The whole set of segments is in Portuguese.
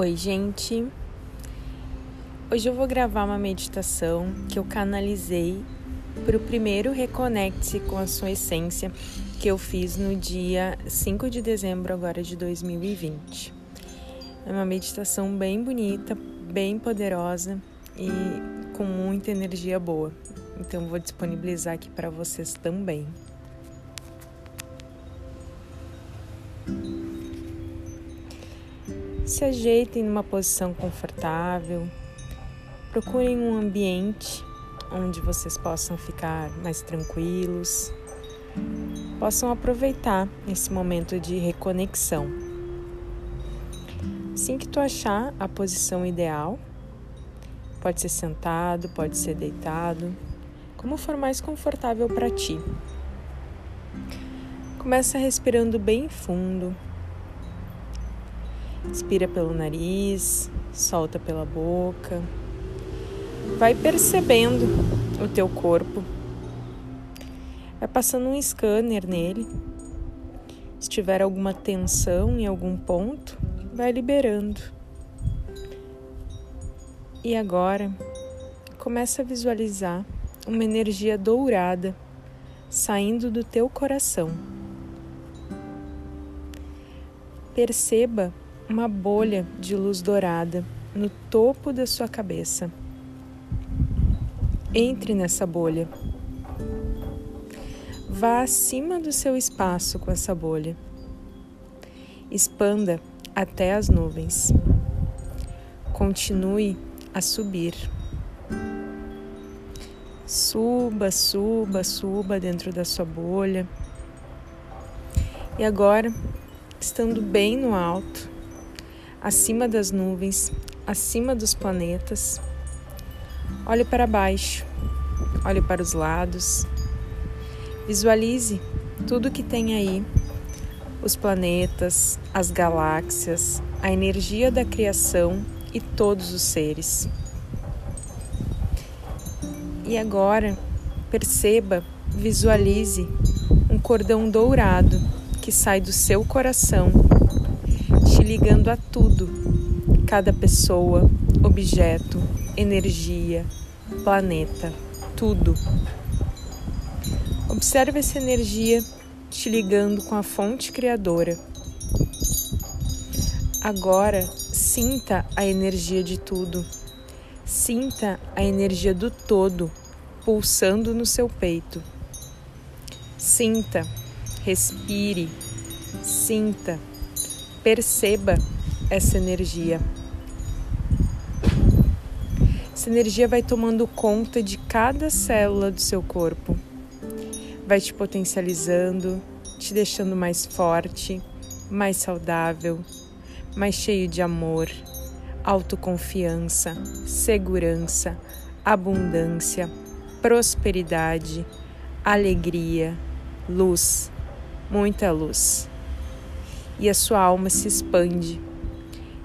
Oi, gente. Hoje eu vou gravar uma meditação que eu canalizei para o primeiro Reconecte-se com a sua essência que eu fiz no dia 5 de dezembro agora de 2020. É uma meditação bem bonita, bem poderosa e com muita energia boa. Então vou disponibilizar aqui para vocês também. Se ajeitem numa posição confortável. Procurem um ambiente onde vocês possam ficar mais tranquilos, possam aproveitar esse momento de reconexão. Assim que tu achar a posição ideal, pode ser sentado, pode ser deitado, como for mais confortável para ti. Começa respirando bem fundo. Inspira pelo nariz, solta pela boca. Vai percebendo o teu corpo. Vai passando um scanner nele. Se tiver alguma tensão em algum ponto, vai liberando. E agora, começa a visualizar uma energia dourada saindo do teu coração. Perceba uma bolha de luz dourada no topo da sua cabeça. Entre nessa bolha. Vá acima do seu espaço com essa bolha. Expanda até as nuvens. Continue a subir. Suba, suba, suba dentro da sua bolha. E agora, estando bem no alto, acima das nuvens, acima dos planetas. Olhe para baixo, olhe para os lados. Visualize tudo que tem aí: os planetas, as galáxias, a energia da criação e todos os seres. E agora, perceba, visualize um cordão dourado que sai do seu coração ligando a tudo, cada pessoa, objeto, energia, planeta, tudo. Observe essa energia te ligando com a fonte criadora. Agora, sinta a energia de tudo. Sinta a energia do todo pulsando no seu peito. Sinta, respire, sinta Perceba essa energia. Essa energia vai tomando conta de cada célula do seu corpo, vai te potencializando, te deixando mais forte, mais saudável, mais cheio de amor, autoconfiança, segurança, abundância, prosperidade, alegria, luz, muita luz e a sua alma se expande,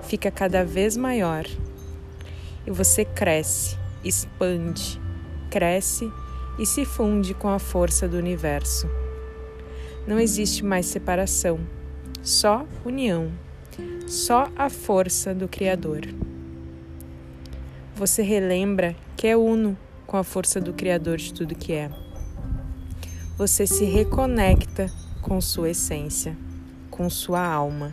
fica cada vez maior. E você cresce, expande, cresce e se funde com a força do universo. Não existe mais separação, só união, só a força do Criador. Você relembra que é uno com a força do Criador de tudo que é. Você se reconecta com sua essência com sua alma.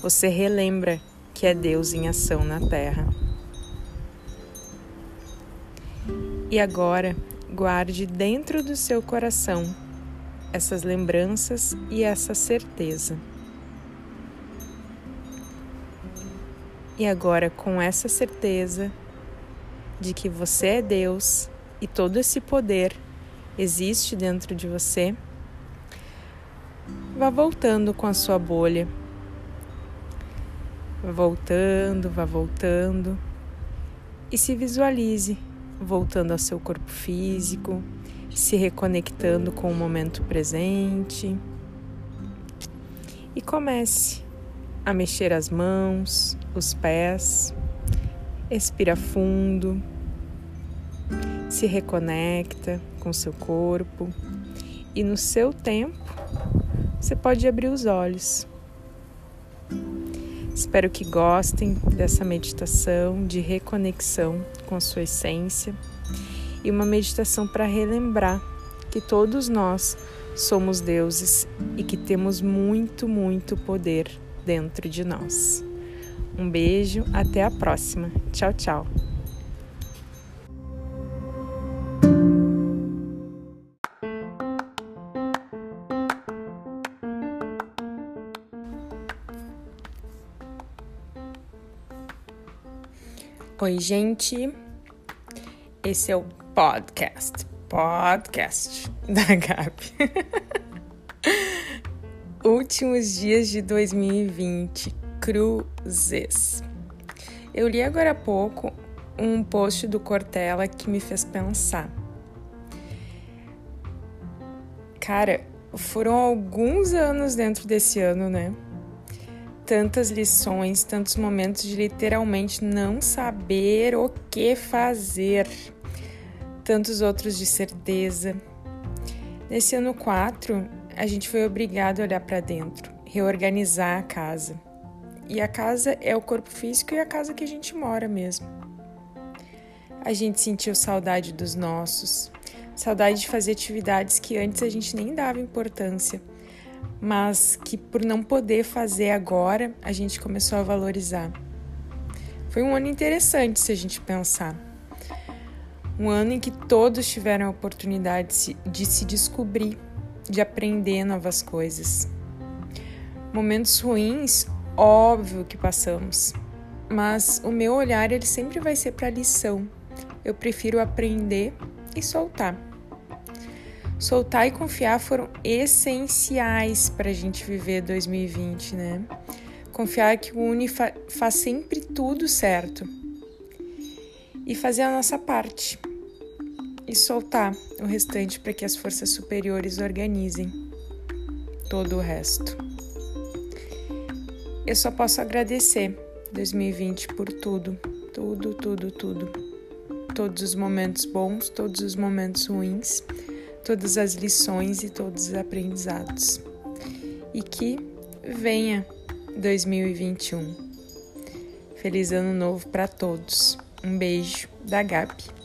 Você relembra que é Deus em ação na terra. E agora, guarde dentro do seu coração essas lembranças e essa certeza. E agora, com essa certeza de que você é Deus e todo esse poder existe dentro de você, vá voltando com a sua bolha. Voltando, vá voltando. E se visualize voltando ao seu corpo físico, se reconectando com o momento presente. E comece a mexer as mãos, os pés. Expira fundo. Se reconecta com seu corpo e no seu tempo você pode abrir os olhos. Espero que gostem dessa meditação de reconexão com a sua essência e uma meditação para relembrar que todos nós somos deuses e que temos muito, muito poder dentro de nós. Um beijo, até a próxima. Tchau, tchau. Oi, gente. Esse é o podcast. Podcast da Gabi. Últimos dias de 2020. Cruzes. Eu li agora há pouco um post do Cortella que me fez pensar. Cara, foram alguns anos dentro desse ano, né? Tantas lições, tantos momentos de literalmente não saber o que fazer, tantos outros de certeza. Nesse ano 4, a gente foi obrigado a olhar para dentro, reorganizar a casa. E a casa é o corpo físico e a casa que a gente mora mesmo. A gente sentiu saudade dos nossos, saudade de fazer atividades que antes a gente nem dava importância mas que por não poder fazer agora, a gente começou a valorizar. Foi um ano interessante se a gente pensar. Um ano em que todos tiveram a oportunidade de se descobrir, de aprender novas coisas. Momentos ruins, óbvio que passamos, mas o meu olhar ele sempre vai ser para a lição. Eu prefiro aprender e soltar. Soltar e confiar foram essenciais para a gente viver 2020, né? Confiar que o Uni fa faz sempre tudo certo e fazer a nossa parte e soltar o restante para que as forças superiores organizem todo o resto. Eu só posso agradecer 2020 por tudo, tudo, tudo, tudo. Todos os momentos bons, todos os momentos ruins todas as lições e todos os aprendizados. E que venha 2021. Feliz ano novo para todos. Um beijo da Gabi.